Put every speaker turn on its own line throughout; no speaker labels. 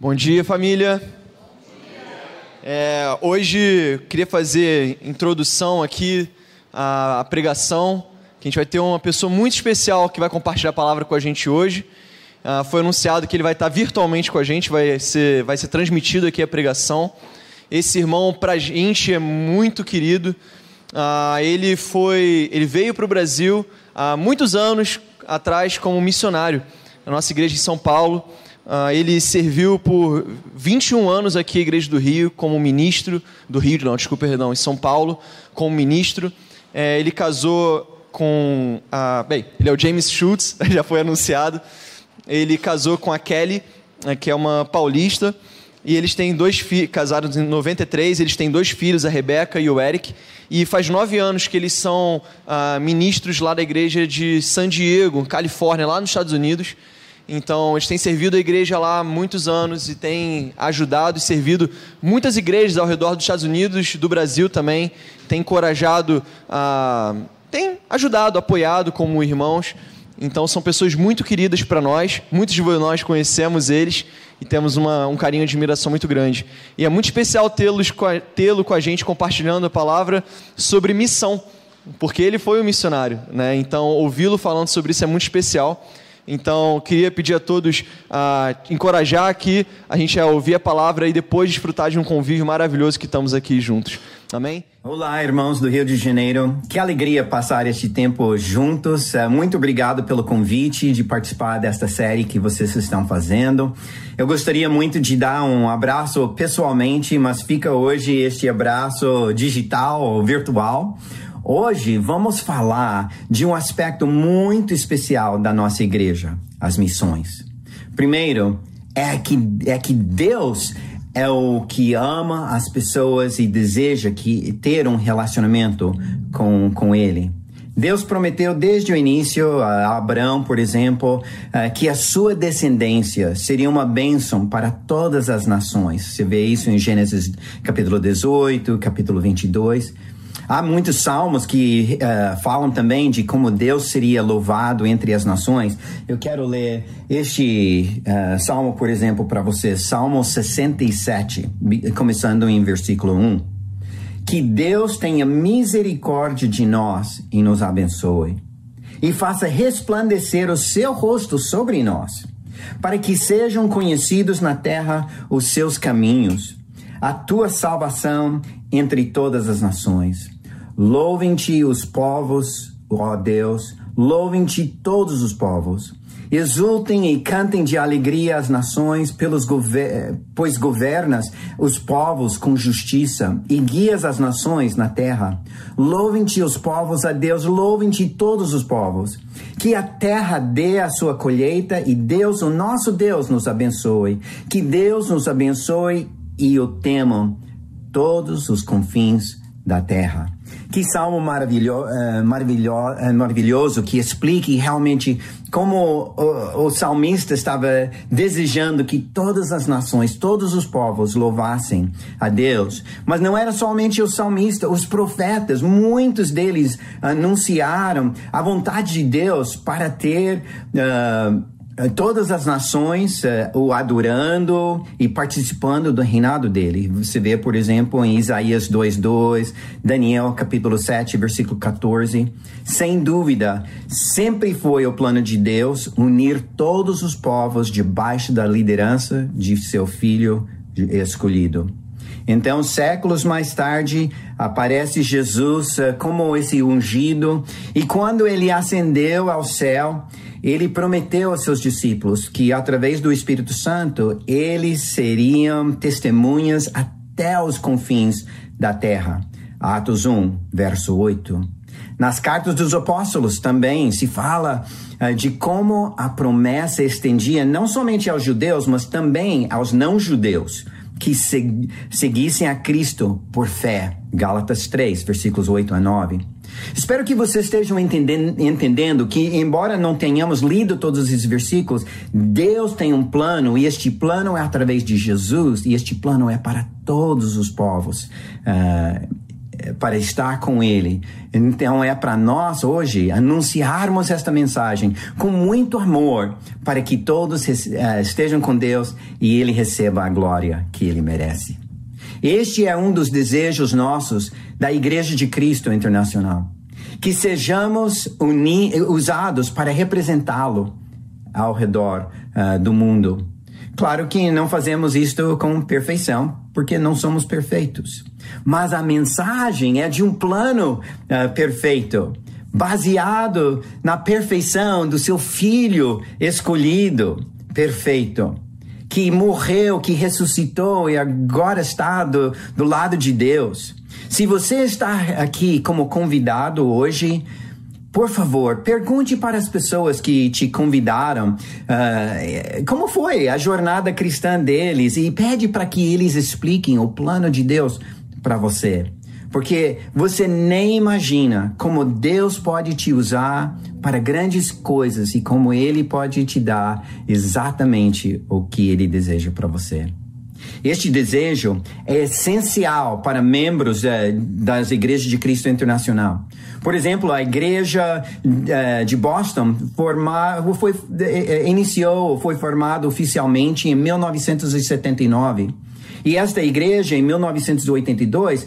Bom dia, família. É, hoje queria fazer introdução aqui à, à, pregação, que a gente vai ter uma pessoa muito especial que vai compartilhar a palavra com a gente hoje. Ah, foi anunciado que ele vai estar virtualmente com a gente, vai ser, vai ser transmitido aqui a pregação. Esse irmão para a gente é muito querido. Ah, ele foi, ele veio para o Brasil há muitos anos atrás como missionário na nossa igreja em São Paulo. Uh, ele serviu por 21 anos aqui na Igreja do Rio como ministro, do Rio, não, desculpa, perdão, em São Paulo, como ministro. É, ele casou com, a, bem, ele é o James Schultz, já foi anunciado. Ele casou com a Kelly, né, que é uma paulista, e eles têm dois filhos, casados em 93, eles têm dois filhos, a Rebeca e o Eric, e faz nove anos que eles são uh, ministros lá da igreja de San Diego, Califórnia, lá nos Estados Unidos. Então, eles têm servido a igreja lá há muitos anos e têm ajudado e servido muitas igrejas ao redor dos Estados Unidos, do Brasil também. Tem encorajado, a... tem ajudado, apoiado como irmãos. Então, são pessoas muito queridas para nós. Muitos de nós conhecemos eles e temos uma, um carinho de admiração muito grande. E é muito especial tê-los tê-lo com a gente compartilhando a palavra sobre missão, porque ele foi um missionário. Né? Então, ouvi-lo falando sobre isso é muito especial. Então, queria pedir a todos a encorajar aqui a gente a ouvir a palavra e depois desfrutar de um convívio maravilhoso que estamos aqui juntos. Amém?
Olá, irmãos do Rio de Janeiro. Que alegria passar este tempo juntos. É, muito obrigado pelo convite de participar desta série que vocês estão fazendo. Eu gostaria muito de dar um abraço pessoalmente, mas fica hoje este abraço digital virtual Hoje vamos falar de um aspecto muito especial da nossa igreja, as missões. Primeiro, é que, é que Deus é o que ama as pessoas e deseja que, ter um relacionamento com, com Ele. Deus prometeu desde o início a Abraão, por exemplo, eh, que a sua descendência seria uma bênção para todas as nações. Você vê isso em Gênesis capítulo 18, capítulo 22. Há muitos salmos que uh, falam também de como Deus seria louvado entre as nações. Eu quero ler este uh, salmo, por exemplo, para vocês. Salmo 67, começando em versículo 1. Que Deus tenha misericórdia de nós e nos abençoe, e faça resplandecer o seu rosto sobre nós, para que sejam conhecidos na terra os seus caminhos, a tua salvação entre todas as nações. Louvem-te os povos, ó Deus, louvem-te todos os povos. Exultem e cantem de alegria as nações, pelos gover pois governas os povos com justiça e guias as nações na terra. Louvem-te os povos a Deus, louvem-te todos os povos. Que a terra dê a sua colheita e Deus, o nosso Deus, nos abençoe. Que Deus nos abençoe e o temam todos os confins da terra. Que salmo maravilho, uh, maravilho, uh, maravilhoso que explique realmente como o, o, salmista estava desejando que todas as nações, todos os povos louvassem a Deus. Mas não era somente o salmista, os profetas, muitos deles anunciaram a vontade de Deus para ter. Uh, eh, todas as nações uh, o adorando e participando do reinado dele. Você vê, por exemplo, em Isaías 2:2, Daniel capítulo 7, versículo 14. Sem dúvida, sempre foi o plano de Deus unir todos os povos debaixo da liderança de seu filho escolhido. Então, séculos mais tarde, aparece Jesus uh, como esse ungido, e quando ele ascendeu ao céu, ele prometeu aos seus discípulos que, através do Espírito Santo, eles seriam testemunhas até os confins da terra. Atos 1, verso 8. Nas cartas dos apóstolos também se fala uh, de como a promessa estendia não somente aos judeus, mas também aos não-judeus que seguissem a Cristo por fé. Gálatas 3, versículos 8 a 9. Espero que vocês estejam entendendo, entendendo que, embora não tenhamos lido todos esses versículos, Deus tem um plano e este plano é através de Jesus e este plano é para todos os povos. Uh, para estar com Ele. Então é para nós hoje anunciarmos esta mensagem com muito amor para que todos uh, estejam com Deus e Ele receba a glória que Ele merece. Este é um dos desejos nossos da Igreja de Cristo Internacional. Que sejamos usados para representá-lo ao redor uh, do mundo. Claro que não fazemos isto com perfeição, porque não somos perfeitos. Mas a mensagem é de um plano uh, perfeito, baseado na perfeição do seu filho escolhido, perfeito que morreu, que ressuscitou e agora está do, do lado de Deus. Se você está aqui como convidado hoje, por favor, pergunte para as pessoas que te convidaram uh, como foi a jornada cristã deles e pede para que eles expliquem o plano de Deus para você. Porque você nem imagina como Deus pode te usar para grandes coisas e como Ele pode te dar exatamente o que Ele deseja para você. Este desejo é essencial para membros eh, das igrejas de Cristo Internacional. Por exemplo, a igreja eh, de Boston forma, foi, eh, iniciou, foi formada oficialmente em 1979 e esta igreja, em 1982,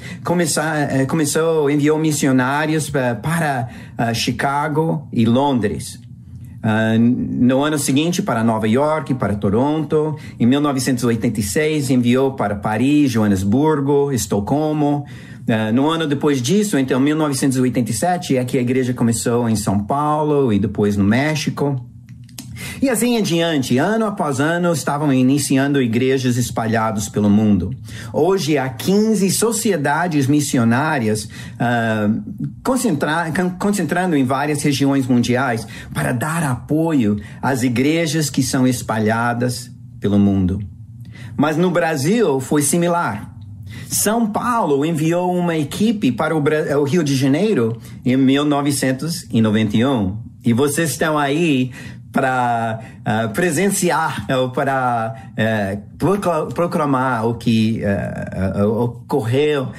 começou, enviou missionários eh, para uh, Chicago e Londres. Uh, no ano seguinte, para Nova York, para Toronto. Em 1986, enviou para Paris, Joanesburgo, Estocolmo. Uh, no ano depois disso, então, 1987, é que a igreja começou em São Paulo e depois no México. E assim em diante, ano após ano, estavam iniciando igrejas espalhadas pelo mundo. Hoje há 15 sociedades missionárias uh, concentra concentrando em várias regiões mundiais para dar apoio às igrejas que são espalhadas pelo mundo. Mas no Brasil foi similar. São Paulo enviou uma equipe para o, Rio de Janeiro em 1991. E vocês estão aí para uh, presenciar ou para uh, proclamar o que uh, ocorreu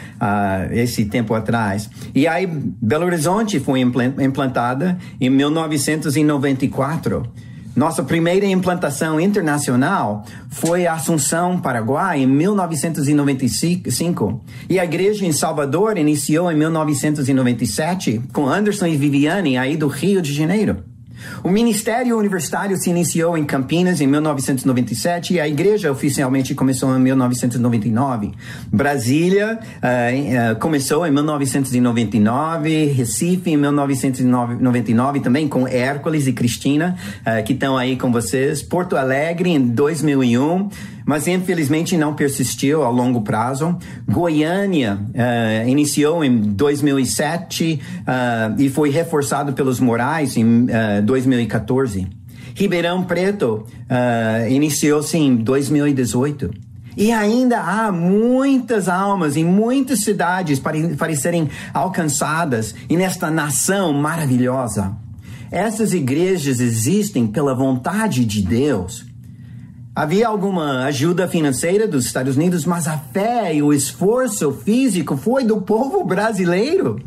esse tempo atrás. E aí Belo Horizonte foi implantada em 1994. Nossa primeira implantação internacional foi a Assunção, Paraguai, em 1995. E a igreja em Salvador iniciou em 1997 com Anderson e Viviane, aí do Rio de Janeiro. O Ministério Universitário se iniciou em Campinas em 1997 e a igreja oficialmente começou em 1999. Brasília uh, começou em 1999, Recife em 1999 também com Hércules e Cristina, uh, que estão aí com vocês. Porto Alegre em 2001 mas infelizmente não persistiu a longo prazo. Goiânia uh, iniciou em 2007 uh, e foi reforçado pelos Morais em uh, eh, 2014. Ribeirão Preto iniciou-se em 2018. E ainda há muitas almas em muitas cidades para, para serem alcançadas e nesta nação maravilhosa. Essas igrejas existem pela vontade de Deus Havia alguma ajuda financeira dos Estados Unidos, mas a fé e o esforço físico foi do povo brasileiro.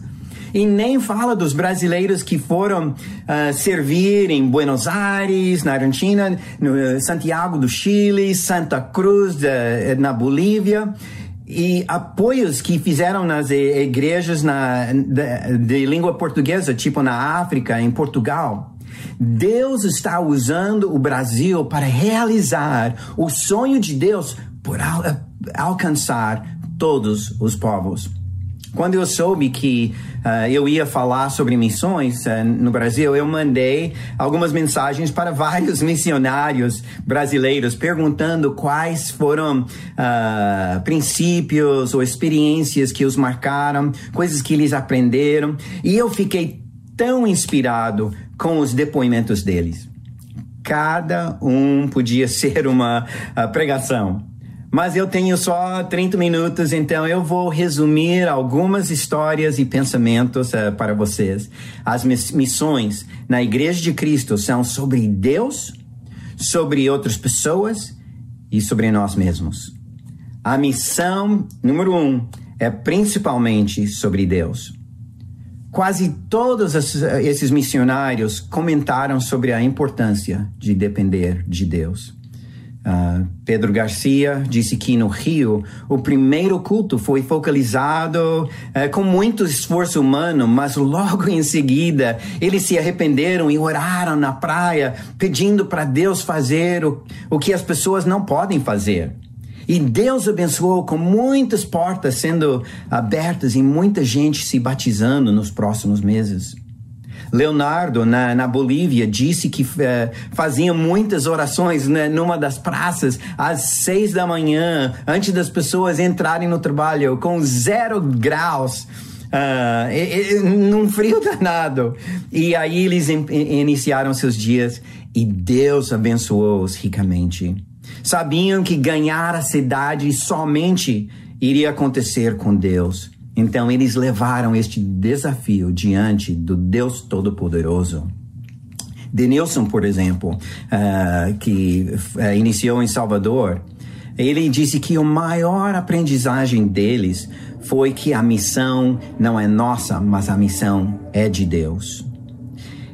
E nem fala dos brasileiros que foram uh, servir em Buenos Aires, na Argentina, no uh, Santiago do Chile, Santa Cruz, uh, na Bolívia e apoios que fizeram nas igrejas na, de, de, língua portuguesa, tipo na África, em Portugal. Deus está usando o Brasil para realizar o sonho de Deus por al alcançar todos os povos. Quando eu soube que uh, eu ia falar sobre missões uh, no Brasil, eu mandei algumas mensagens para vários missionários brasileiros perguntando quais foram uh, princípios ou experiências que os marcaram, coisas que eles aprenderam. E eu fiquei tão inspirado com os depoimentos deles. Cada um podia ser uma pregação. Mas eu tenho só 30 minutos, então eu vou resumir algumas histórias e pensamentos uh, para vocês. As missões na Igreja de Cristo são sobre Deus, sobre outras pessoas e sobre nós mesmos. A missão número um é principalmente sobre Deus. Quase todos esses missionários comentaram sobre a importância de depender de Deus. Uh, Pedro Garcia disse que no Rio o primeiro culto foi focalizado uh, com muito esforço humano, mas logo em seguida eles se arrependeram e oraram na praia, pedindo para Deus fazer o, o que as pessoas não podem fazer. E Deus abençoou com muitas portas sendo abertas e muita gente se batizando nos próximos meses. Leonardo, na, na Bolívia, disse que uh, fazia muitas orações né, numa das praças às seis da manhã, antes das pessoas entrarem no trabalho, com zero graus. Uh, e, e, num frio danado. E aí eles in, iniciaram seus dias e Deus abençoou-os ricamente. Sabiam que ganhar a cidade somente iria acontecer com Deus. Então eles levaram este desafio diante do Deus Todo-Poderoso. Denilson, por exemplo, uh, que uh, iniciou em Salvador, ele disse que a maior aprendizagem deles foi que a missão não é nossa, mas a missão é de Deus.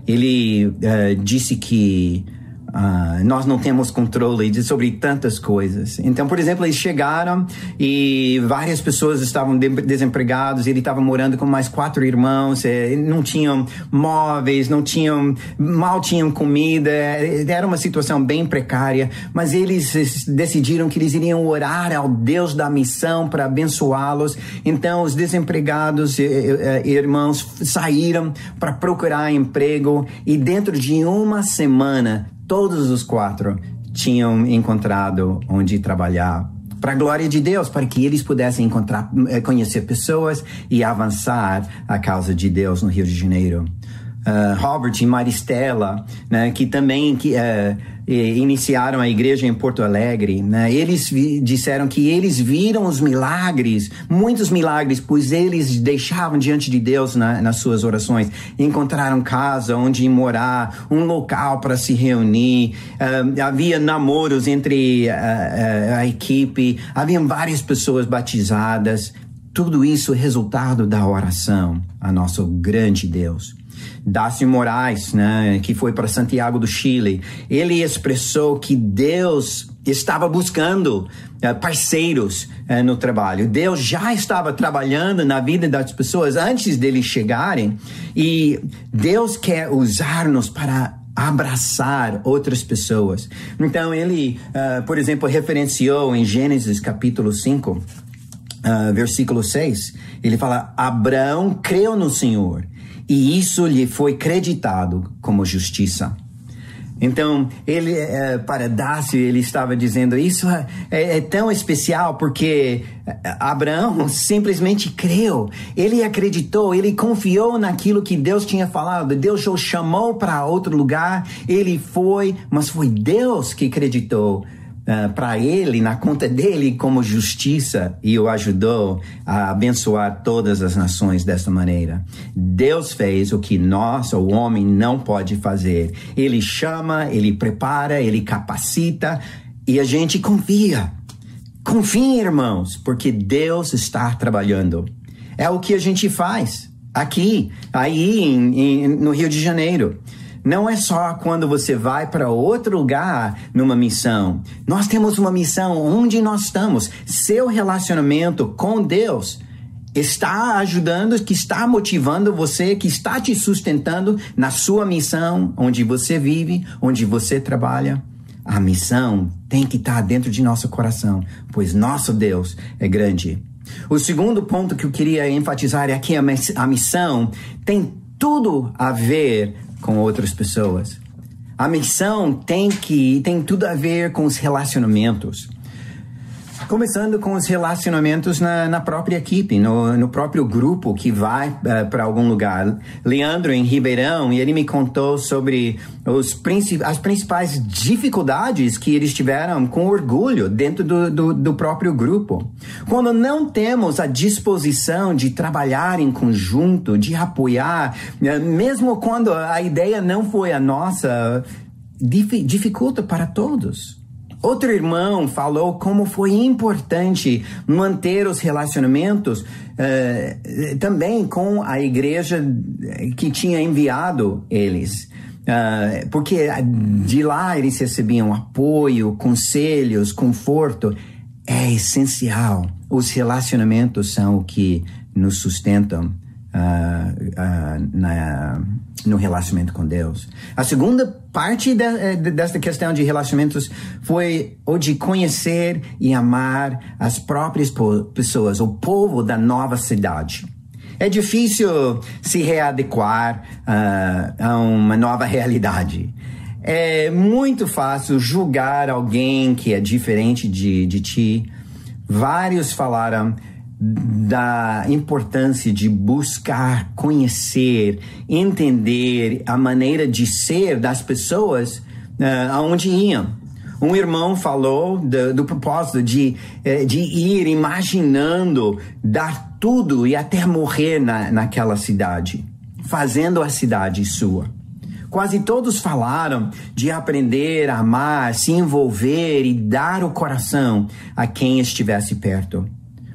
Ele uh, disse que Uh, nós não temos controle de, sobre tantas coisas. Então, por exemplo, eles chegaram e várias pessoas estavam de, desempregados. Ele estava morando com mais quatro irmãos. Eh, não tinham móveis, não tinham mal tinham comida. Era uma situação bem precária. Mas eles decidiram que eles iriam orar ao Deus da missão para abençoá-los. Então, os desempregados eh, irmãos saíram para procurar emprego e dentro de uma semana todos os quatro tinham encontrado onde trabalhar para a glória de Deus, para que eles pudessem encontrar, eh, conhecer pessoas e avançar a causa de Deus no Rio de Janeiro. Uh, Robert e Maristela, né, que também que, uh, iniciaram a igreja em Porto Alegre, né, eles disseram que eles viram os milagres, muitos milagres, pois eles deixavam diante de Deus na, nas suas orações. Encontraram casa onde morar, um local para se reunir, uh, havia namoros entre a equipe, haviam várias pessoas batizadas. Tudo isso resultado da oração a nosso grande Deus. Dácio Moraes, né, que foi para Santiago do Chile, ele expressou que Deus estava buscando uh, parceiros uh, no trabalho. Deus já estava trabalhando na vida das pessoas antes deles chegarem e Deus quer usar-nos para abraçar outras pessoas. Então ele, uh, por exemplo, referenciou em Gênesis capítulo 5, versículo 6, ele fala: Abraão creu no Senhor e isso lhe foi creditado como justiça. Então, ele, é, para Dácio, ele estava dizendo: Isso é, é, é, tão especial porque Abraão simplesmente creu, ele acreditou, ele confiou naquilo que Deus tinha falado. Deus o chamou para outro lugar, ele foi, mas foi Deus que acreditou eh, para ele, na conta dele, como justiça e o ajudou a abençoar todas as nações dessa maneira. Deus fez o que nós, o homem, não pode fazer. Ele chama, ele prepara, ele capacita e a gente confia. Confiem, irmãos, porque Deus está trabalhando. É o que a gente faz aqui, aí em, em, no Rio de Janeiro. Não é só quando você vai para outro lugar numa missão. Nós temos uma missão onde nós estamos. Seu relacionamento com Deus está ajudando, que está motivando você, que está te sustentando na sua missão, onde você vive, onde você trabalha. A missão tem que estar dentro de nosso coração, pois nosso Deus é grande. O segundo ponto que eu queria enfatizar é que a missão tem tudo a ver com outras pessoas. A missão tem que tem tudo a ver com os relacionamentos. Começando com os relacionamentos na, na própria equipe, no, no, próprio grupo que vai uh, eh, para algum lugar. Leandro, em Ribeirão, ele me contou sobre os as principais dificuldades que eles tiveram com orgulho dentro do, do, do próprio grupo. Quando não temos a disposição de trabalhar em conjunto, de apoiar, uh, mesmo quando a ideia não foi a nossa, dificulta para todos. Outro irmão falou como foi importante manter os relacionamentos uh, também com a igreja que tinha enviado eles. Uh, porque de lá eles recebiam apoio, conselhos, conforto. É essencial. Os relacionamentos são o que nos sustentam uh, uh, na, no relacionamento com Deus. A segunda parte de, eh, de, desta questão de relacionamentos foi o de conhecer e amar as próprias pessoas, o povo da nova cidade. É difícil se readequar uh, a uma nova realidade. É muito fácil julgar alguém que é diferente de, de ti. Vários falaram da importância de buscar conhecer, entender a maneira de ser das pessoas uh, aonde iam. Um irmão falou do, do propósito de, uh, de ir imaginando dar tudo e até morrer na, naquela cidade, fazendo a cidade sua. Quase todos falaram de aprender a amar, se envolver e dar o coração a quem estivesse perto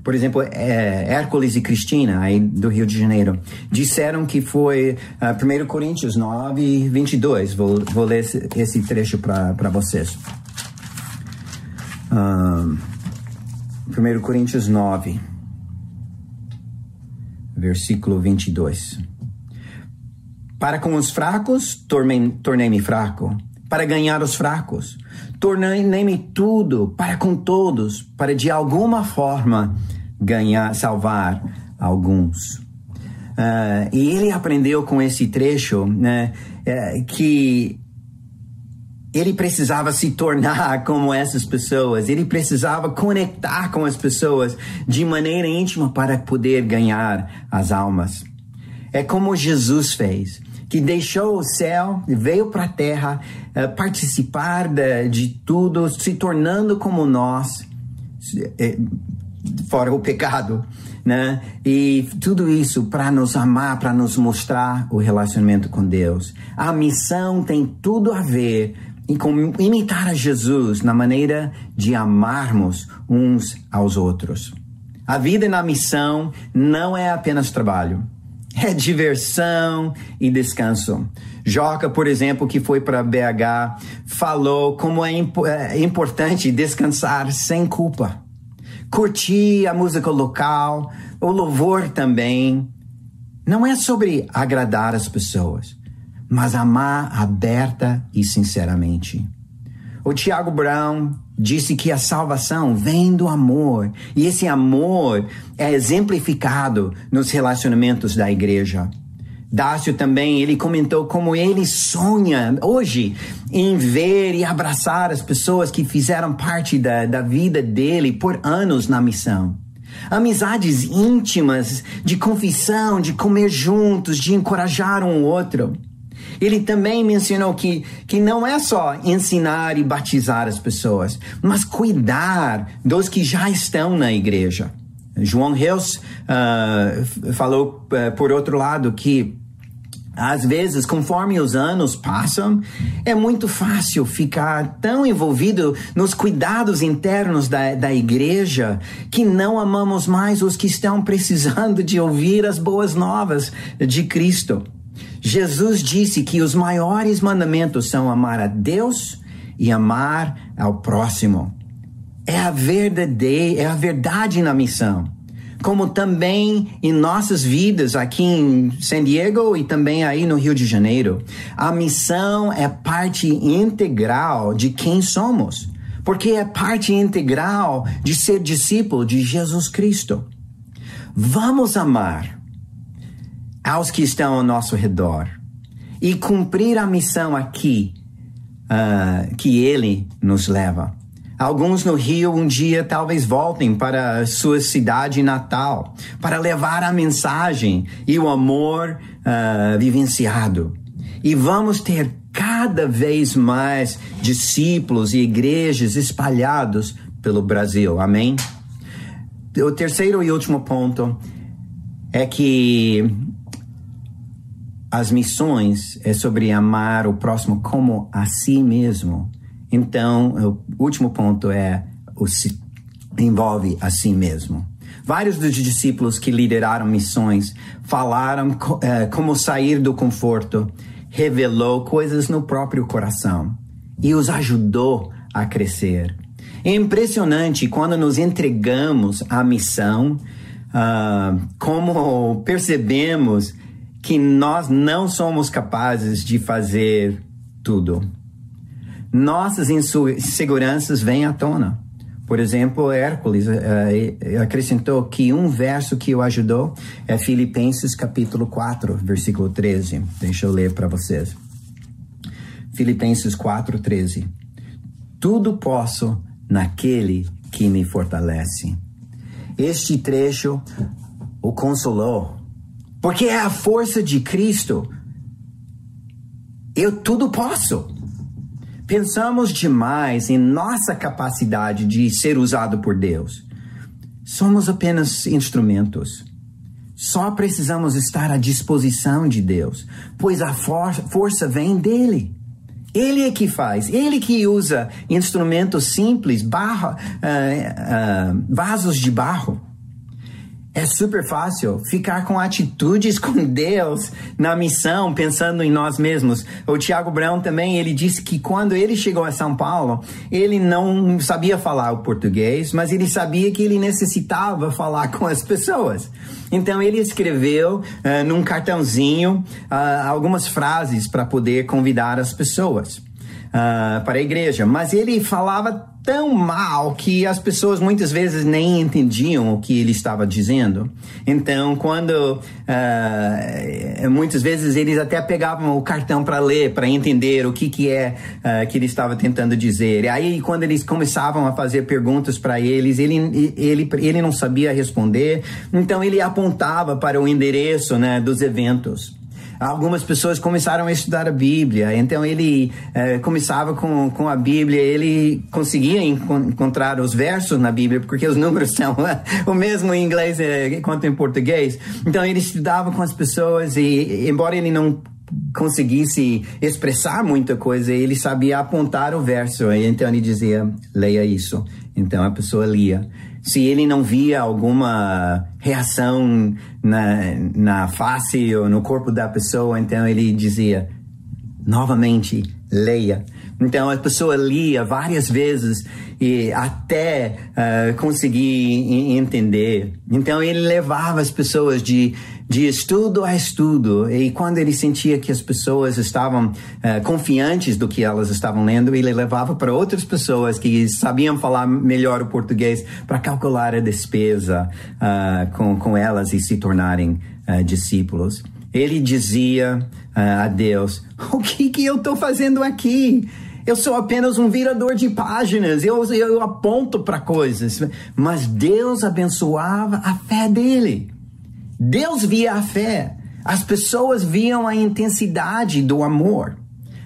por exemplo, é, Hércules e Cristina, aí do Rio de Janeiro, disseram que foi uh, 1 Coríntios 9, 22. Vou, vou ler esse, esse trecho para vocês. Uh, 1 Coríntios 9, versículo 22. Para com os fracos, tornei-me fraco. Para ganhar os fracos, tornei-me tudo para com todos, para de alguma forma ganhar, salvar alguns. Uh, e ele aprendeu com esse trecho né, uh, que ele precisava se tornar como essas pessoas, ele precisava conectar com as pessoas de maneira íntima para poder ganhar as almas. É como Jesus fez, que deixou o céu, veio para a terra, uh, participar de, de tudo, se tornando como nós, eh, fora o pecado, né? E tudo isso para nos amar, para nos mostrar o relacionamento com Deus. A missão tem tudo a ver com imitar a Jesus na maneira de amarmos uns aos outros. A vida na missão não é apenas trabalho, é diversão e descanso. Joca, por exemplo, que foi para BH, falou como é, imp é importante descansar sem culpa curtir a música local, o louvor também. Não é sobre agradar as pessoas, mas amar aberta e sinceramente. O Tiago Brown disse que a salvação vem do amor, e esse amor é exemplificado nos relacionamentos da igreja. Dácio também, ele comentou como ele sonha hoje em ver e abraçar as pessoas que fizeram parte da, da vida dele por anos na missão. Amizades íntimas, de confissão, de comer juntos, de encorajar um outro. Ele também mencionou que, que não é só ensinar e batizar as pessoas, mas cuidar dos que já estão na igreja. João Hills uh, falou, uh, por outro lado, que às vezes, conforme os anos passam, é muito fácil ficar tão envolvido nos cuidados internos da, da igreja que não amamos mais os que estão precisando de ouvir as boas novas de Cristo. Jesus disse que os maiores mandamentos são amar a Deus e amar ao próximo. É a verdade, é a verdade na missão como também em nossas vidas aqui em San Diego e também aí no Rio de Janeiro. A missão é parte integral de quem somos, porque é parte integral de ser discípulo de Jesus Cristo. Vamos amar aos que estão ao nosso redor e cumprir a missão aqui uh, que Ele nos leva. Alguns no Rio um dia talvez voltem para sua cidade natal para levar a mensagem e o amor uh, vivenciado. E vamos ter cada vez mais discípulos e igrejas espalhados pelo Brasil. Amém? O terceiro e último ponto é que as missões é sobre amar o próximo como a si mesmo Então, o último ponto é o se envolve a si mesmo. Vários dos discípulos que lideraram missões falaram é, como sair do conforto, revelou coisas no próprio coração e os ajudou a crescer. É impressionante quando nos entregamos à missão, uh, como percebemos que nós não somos capazes de fazer tudo. Nossas inseguranças vêm à tona. Por exemplo, Hércules uh, acrescentou que um verso que o ajudou é Filipenses capítulo 4, versículo 13. Deixa eu ler para vocês. Filipenses 4, 13. Tudo posso naquele que me fortalece. Este trecho o consolou, porque é a força de Cristo. Eu tudo posso. Pensamos demais em nossa capacidade de ser usado por Deus. Somos apenas instrumentos. Só precisamos estar à disposição de Deus, pois a for força vem dele. Ele é que faz, ele que usa instrumentos simples, uh, uh, vasos de barro, é super fácil ficar com atitudes com Deus na missão, pensando em nós mesmos. O Tiago Brown também, ele disse que quando ele chegou a São Paulo, ele não sabia falar o português, mas ele sabia que ele necessitava falar com as pessoas. Então ele escreveu uh, num cartãozinho uh, algumas frases para poder convidar as pessoas uh, para a igreja, mas ele falava tão mal que as pessoas muitas vezes nem entendiam o que ele estava dizendo. Então, quando uh, muitas vezes eles até pegavam o cartão para ler, para entender o que que é uh, que ele estava tentando dizer. E aí, quando eles começavam a fazer perguntas para eles, ele, ele ele não sabia responder. Então, ele apontava para o endereço, né, dos eventos algumas pessoas começaram a estudar a Bíblia. Então ele é, começava com, com a Bíblia, ele conseguia encontrar os versos na Bíblia, porque os números são o mesmo em inglês é, quanto em português. Então ele estudava com as pessoas e, embora ele não conseguisse expressar muita coisa, ele sabia apontar o verso. Então ele dizia: leia isso. Então a pessoa lia se ele não via alguma reação na, na face ou no corpo da pessoa, então ele dizia novamente, leia. Então a pessoa lia várias vezes e até uh, conseguir entender. Então ele levava as pessoas de de estudo a estudo. E quando ele sentia que as pessoas estavam uh, confiantes do que elas estavam lendo, ele levava para outras pessoas que sabiam falar melhor o português para calcular a despesa uh, com, com elas e se tornarem uh, discípulos. Ele dizia a Deus: O que, que eu estou fazendo aqui? Eu sou apenas um virador de páginas, eu, eu aponto para coisas. Mas Deus abençoava a fé dele. Deus via a fé, as pessoas viam a intensidade do amor.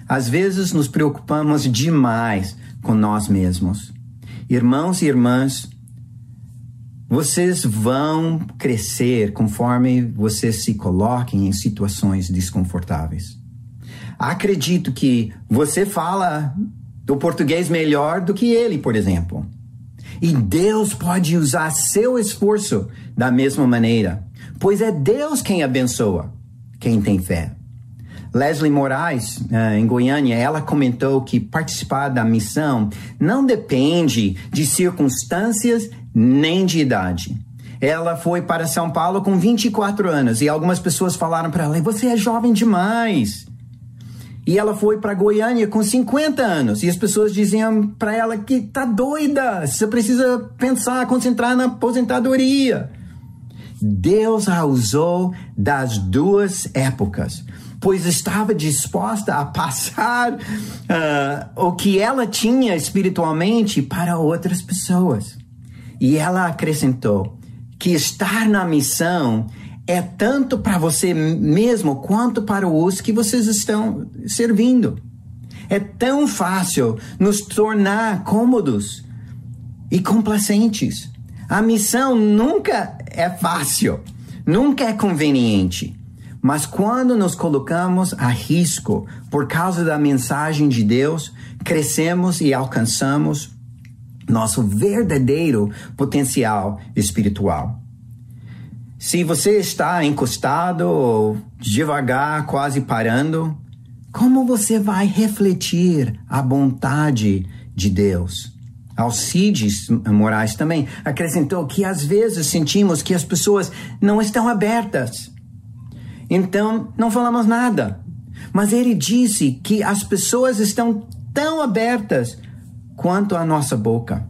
Às vezes nos preocupamos demais com nós mesmos. Irmãos e irmãs, vocês vão crescer conforme vocês se coloquem em situações desconfortáveis. Acredito que você fala o português melhor do que ele, por exemplo. E Deus pode usar seu esforço da mesma maneira pois é Deus quem abençoa quem tem fé. Leslie Moraes, uh, em Goiânia, ela comentou que participar da missão não depende de circunstâncias nem de idade. Ela foi para São Paulo com 24 anos e algumas pessoas falaram para ela: Você é jovem demais. E ela foi para Goiânia com 50 anos e as pessoas diziam para ela que tá doida, você precisa pensar, concentrar na aposentadoria. Deus a usou das duas épocas, pois estava disposta a passar uh, o que ela tinha espiritualmente para outras pessoas. E ela acrescentou que estar na missão é tanto para você mesmo quanto para os que vocês estão servindo. É tão fácil nos tornar cômodos e complacentes. A missão nunca é fácil, nunca é conveniente. Mas quando nos colocamos a risco por causa da mensagem de Deus, crescemos e alcançamos nosso verdadeiro potencial espiritual. Se você está encostado ou devagar, quase parando, como você vai refletir a vontade de Deus? Alcides Moraes também acrescentou que às vezes sentimos que as pessoas não estão abertas. Então, não falamos nada. Mas ele disse que as pessoas estão tão abertas quanto a nossa boca.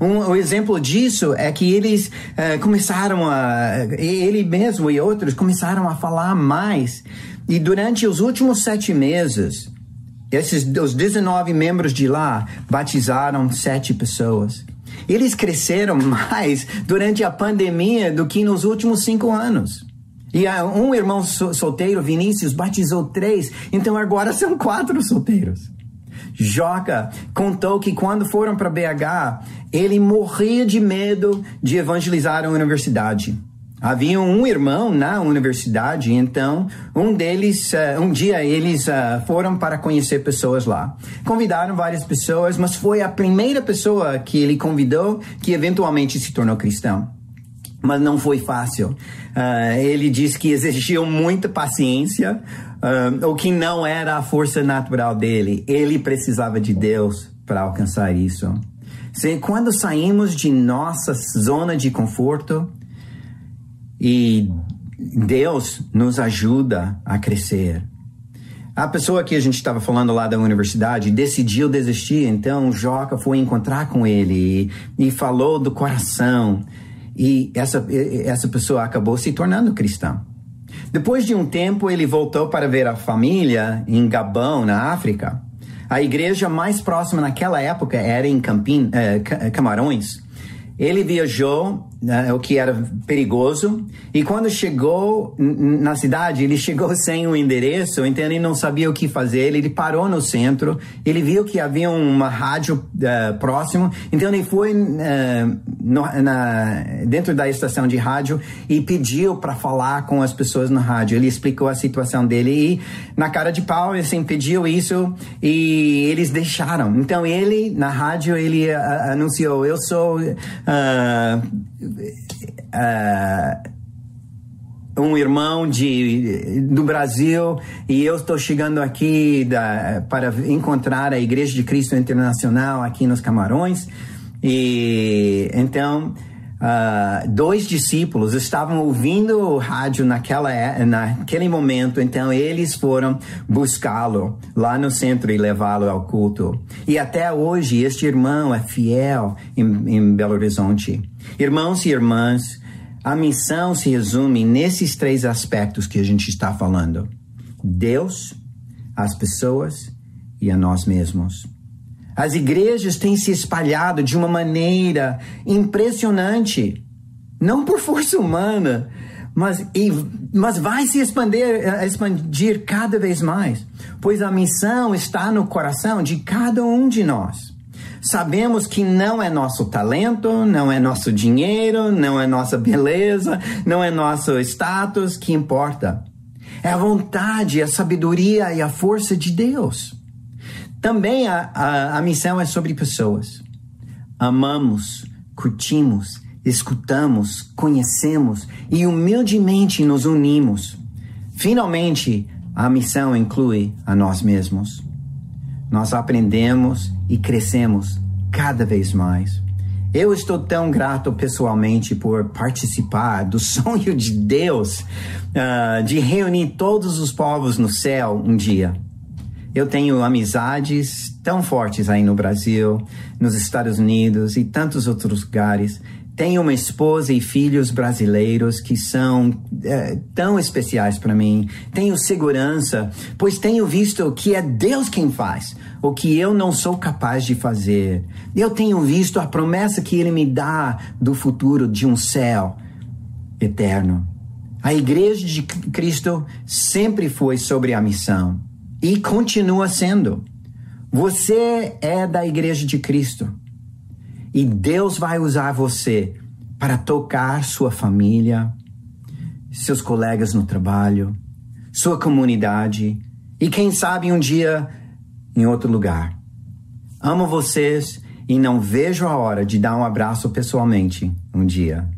Um, um exemplo disso é que eles uh, começaram a. Ele mesmo e outros começaram a falar mais. E durante os últimos sete meses, esses, os 19 membros de lá batizaram sete pessoas. Eles cresceram mais durante a pandemia do que nos últimos cinco anos. E um irmão solteiro, Vinícius, batizou três, então agora são quatro solteiros. Joca contou que quando foram para BH, ele morria de medo de evangelizar a universidade. Havia um irmão na universidade, então um deles, uh, um dia eles uh, foram para conhecer pessoas lá. Convidaram várias pessoas, mas foi a primeira pessoa que ele convidou que eventualmente se tornou cristão. Mas não foi fácil. Uh, ele disse que exigiu muita paciência, o que não era a força natural dele. Ele precisava de Deus para alcançar isso. Quando saímos de nossa zona de conforto, e Deus nos ajuda a crescer. A pessoa que a gente estava falando lá da universidade decidiu desistir, então Joca foi encontrar com ele e, e falou do coração. E essa, essa pessoa acabou se tornando cristã. Depois de um tempo, ele voltou para ver a família em Gabão, na África. A igreja mais próxima naquela época era em Campin, eh, Camarões. Ele viajou né, o que era perigoso. E quando chegou na cidade, ele chegou sem o endereço, então ele não sabia o que fazer. Ele parou no centro, ele viu que havia uma rádio uh, próximo, então ele foi uh, no, na, dentro da estação de rádio e pediu para falar com as pessoas na rádio. Ele explicou a situação dele e, na cara de pau, assim, pediu isso e eles deixaram. Então ele, na rádio, ele uh, anunciou: Eu sou uh, um irmão de, do Brasil e eu estou chegando aqui da, para encontrar a Igreja de Cristo Internacional aqui nos Camarões. E então, uh, dois discípulos estavam ouvindo rádio naquela, naquele momento, então eles foram buscá-lo lá no centro e levá-lo ao culto. E até hoje, este irmão é fiel em, em Belo Horizonte. Irmãos e irmãs, a missão se resume nesses três aspectos que a gente está falando: Deus, as pessoas e a nós mesmos. As igrejas têm se espalhado de uma maneira impressionante, não por força humana, mas, e, mas vai se expandir, expandir cada vez mais, pois a missão está no coração de cada um de nós. Sabemos que não é nosso talento, não é nosso dinheiro, não é nossa beleza, não é nosso status que importa. É a vontade, a sabedoria e a força de Deus. Também a, a, a missão é sobre pessoas. Amamos, curtimos, escutamos, conhecemos e humildemente nos unimos. Finalmente, a missão inclui a nós mesmos. Nós aprendemos e crescemos cada vez mais. Eu estou tão grato pessoalmente por participar do sonho de Deus uh, de reunir todos os povos no céu um dia. Eu tenho amizades tão fortes aí no Brasil, nos Estados Unidos e tantos outros lugares. Tenho uma esposa e filhos brasileiros que são é, tão especiais para mim. Tenho segurança, pois tenho visto que é Deus quem faz o que eu não sou capaz de fazer. Eu tenho visto a promessa que Ele me dá do futuro de um céu eterno. A Igreja de Cristo sempre foi sobre a missão e continua sendo. Você é da Igreja de Cristo. E Deus vai usar você para tocar sua família, seus colegas no trabalho, sua comunidade e quem sabe um dia em outro lugar. Amo vocês e não vejo a hora de dar um abraço pessoalmente um dia.